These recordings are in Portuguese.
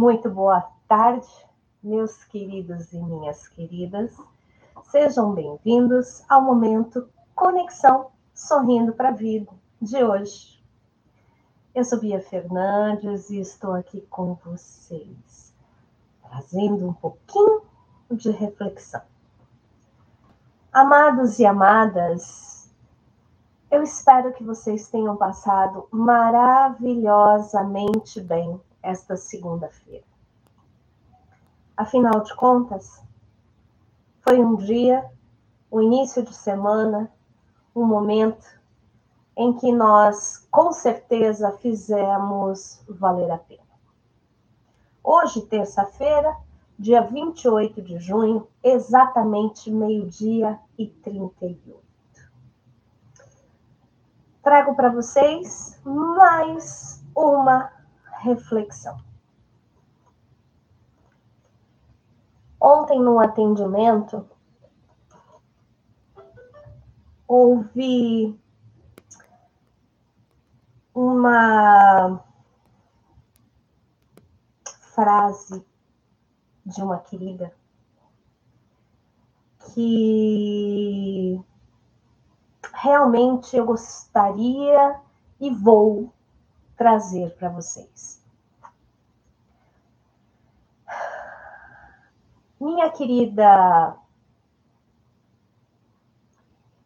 Muito boa tarde, meus queridos e minhas queridas. Sejam bem-vindos ao momento Conexão Sorrindo para a Vida de hoje. Eu sou Bia Fernandes e estou aqui com vocês, trazendo um pouquinho de reflexão. Amados e amadas, eu espero que vocês tenham passado maravilhosamente bem esta segunda-feira. Afinal de contas, foi um dia, o início de semana, um momento em que nós com certeza fizemos valer a pena. Hoje, terça-feira, dia 28 de junho, exatamente meio-dia e 38. Trago para vocês mais uma reflexão. Ontem, no atendimento, houve uma frase de uma querida que realmente eu gostaria e vou trazer para vocês. Minha querida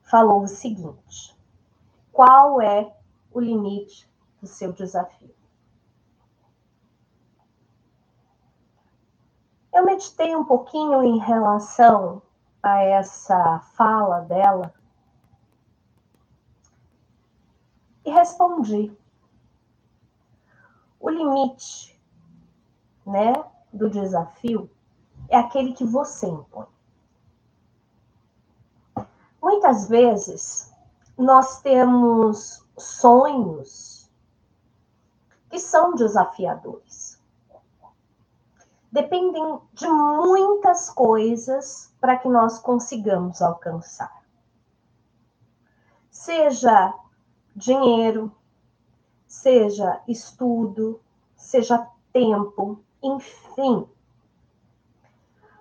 falou o seguinte: qual é o limite do seu desafio? Eu meditei um pouquinho em relação a essa fala dela e respondi o limite, né, do desafio é aquele que você impõe. Muitas vezes nós temos sonhos que são desafiadores. Dependem de muitas coisas para que nós consigamos alcançar. Seja dinheiro, seja estudo, seja tempo, enfim.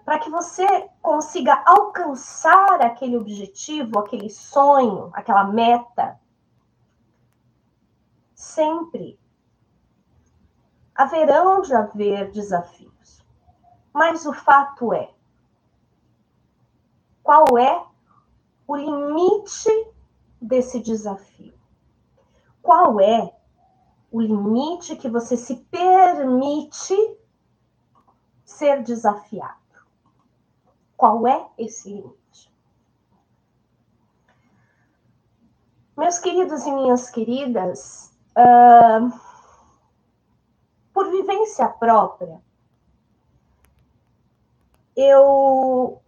Para que você consiga alcançar aquele objetivo, aquele sonho, aquela meta, sempre haverão de haver desafios. Mas o fato é, qual é o limite desse desafio? Qual é o limite que você se permite ser desafiado. Qual é esse limite? Meus queridos e minhas queridas, uh, por vivência própria, eu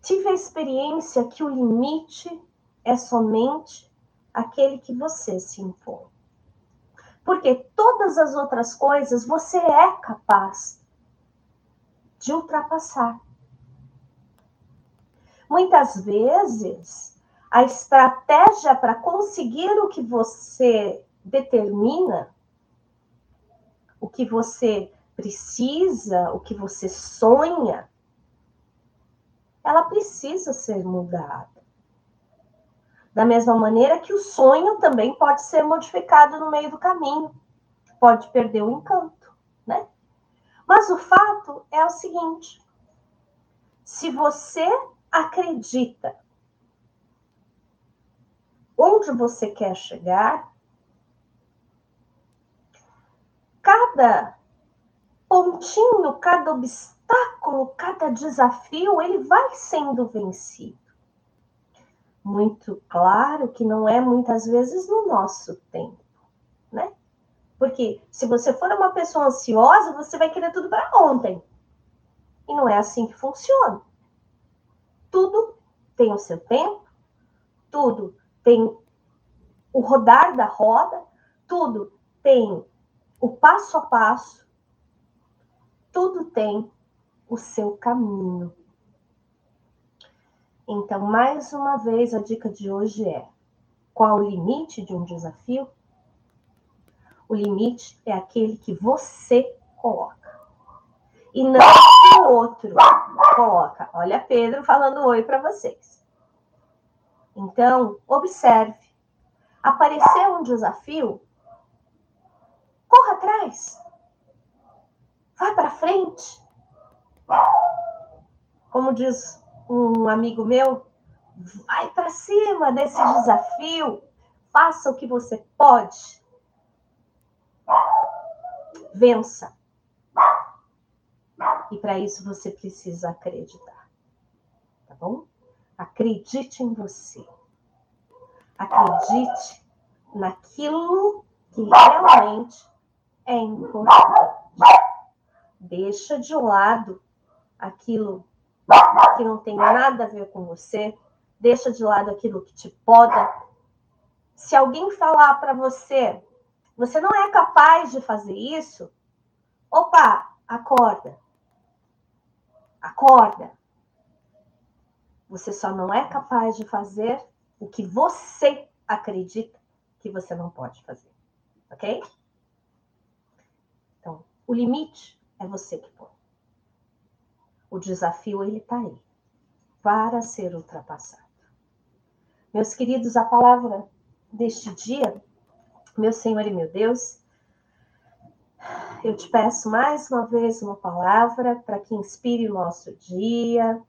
tive a experiência que o limite é somente aquele que você se impõe. Porque todas as outras coisas você é capaz de ultrapassar. Muitas vezes, a estratégia para conseguir o que você determina, o que você precisa, o que você sonha, ela precisa ser mudada. Da mesma maneira que o sonho também pode ser modificado no meio do caminho, pode perder o encanto, né? Mas o fato é o seguinte: se você acredita onde você quer chegar, cada pontinho, cada obstáculo, cada desafio, ele vai sendo vencido muito claro que não é muitas vezes no nosso tempo, né? Porque se você for uma pessoa ansiosa, você vai querer tudo para ontem. E não é assim que funciona. Tudo tem o seu tempo, tudo tem o rodar da roda, tudo tem o passo a passo, tudo tem o seu caminho. Então, mais uma vez, a dica de hoje é: qual o limite de um desafio? O limite é aquele que você coloca. E não que o outro coloca. Olha Pedro falando oi para vocês. Então, observe. Apareceu um desafio, corra atrás. Vai para frente. Como diz um amigo meu, vai para cima desse desafio. Faça o que você pode. Vença. E para isso você precisa acreditar. Tá bom? Acredite em você. Acredite naquilo que realmente é importante. Deixa de lado aquilo que não tem nada a ver com você. Deixa de lado aquilo que te poda. Se alguém falar para você, você não é capaz de fazer isso, opa, acorda. Acorda. Você só não é capaz de fazer o que você acredita que você não pode fazer. Ok? Então, o limite é você que põe. O desafio, ele está aí, para ser ultrapassado. Meus queridos, a palavra deste dia, meu Senhor e meu Deus, eu te peço mais uma vez uma palavra para que inspire o nosso dia.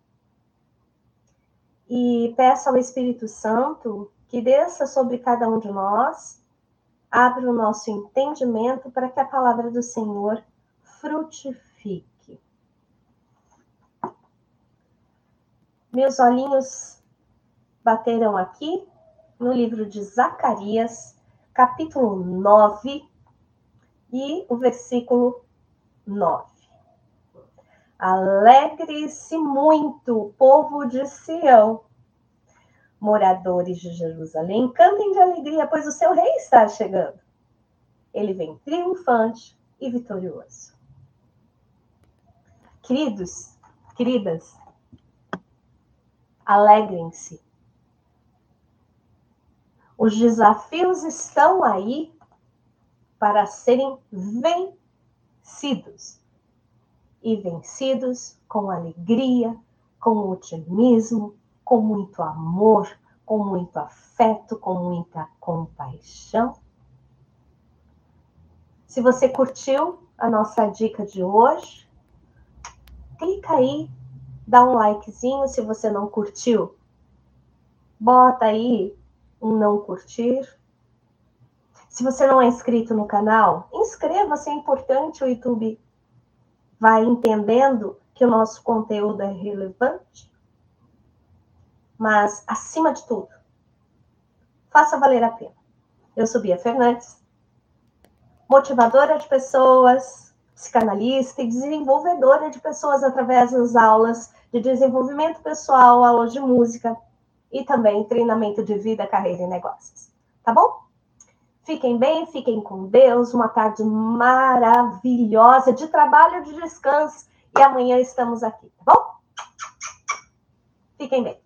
E peço ao Espírito Santo que desça sobre cada um de nós, abra o nosso entendimento para que a palavra do Senhor frutifique. Meus olhinhos bateram aqui no livro de Zacarias, capítulo 9 e o versículo 9. Alegre-se muito, povo de Sião, moradores de Jerusalém, cantem de alegria, pois o seu rei está chegando. Ele vem triunfante e vitorioso. Queridos, queridas, alegrem-se. Os desafios estão aí para serem vencidos. E vencidos com alegria, com otimismo, com muito amor, com muito afeto, com muita compaixão. Se você curtiu a nossa dica de hoje, clica aí, dá um likezinho. Se você não curtiu, bota aí um não curtir se você não é inscrito no canal, inscreva-se, é importante, o YouTube vai entendendo que o nosso conteúdo é relevante. Mas, acima de tudo, faça valer a pena. Eu sou Bia Fernandes, motivadora de pessoas, psicanalista e desenvolvedora de pessoas através das aulas de desenvolvimento pessoal, aulas de música e também treinamento de vida, carreira e negócios. Tá bom? Fiquem bem, fiquem com Deus. Uma tarde maravilhosa de trabalho, de descanso. E amanhã estamos aqui, tá bom? Fiquem bem.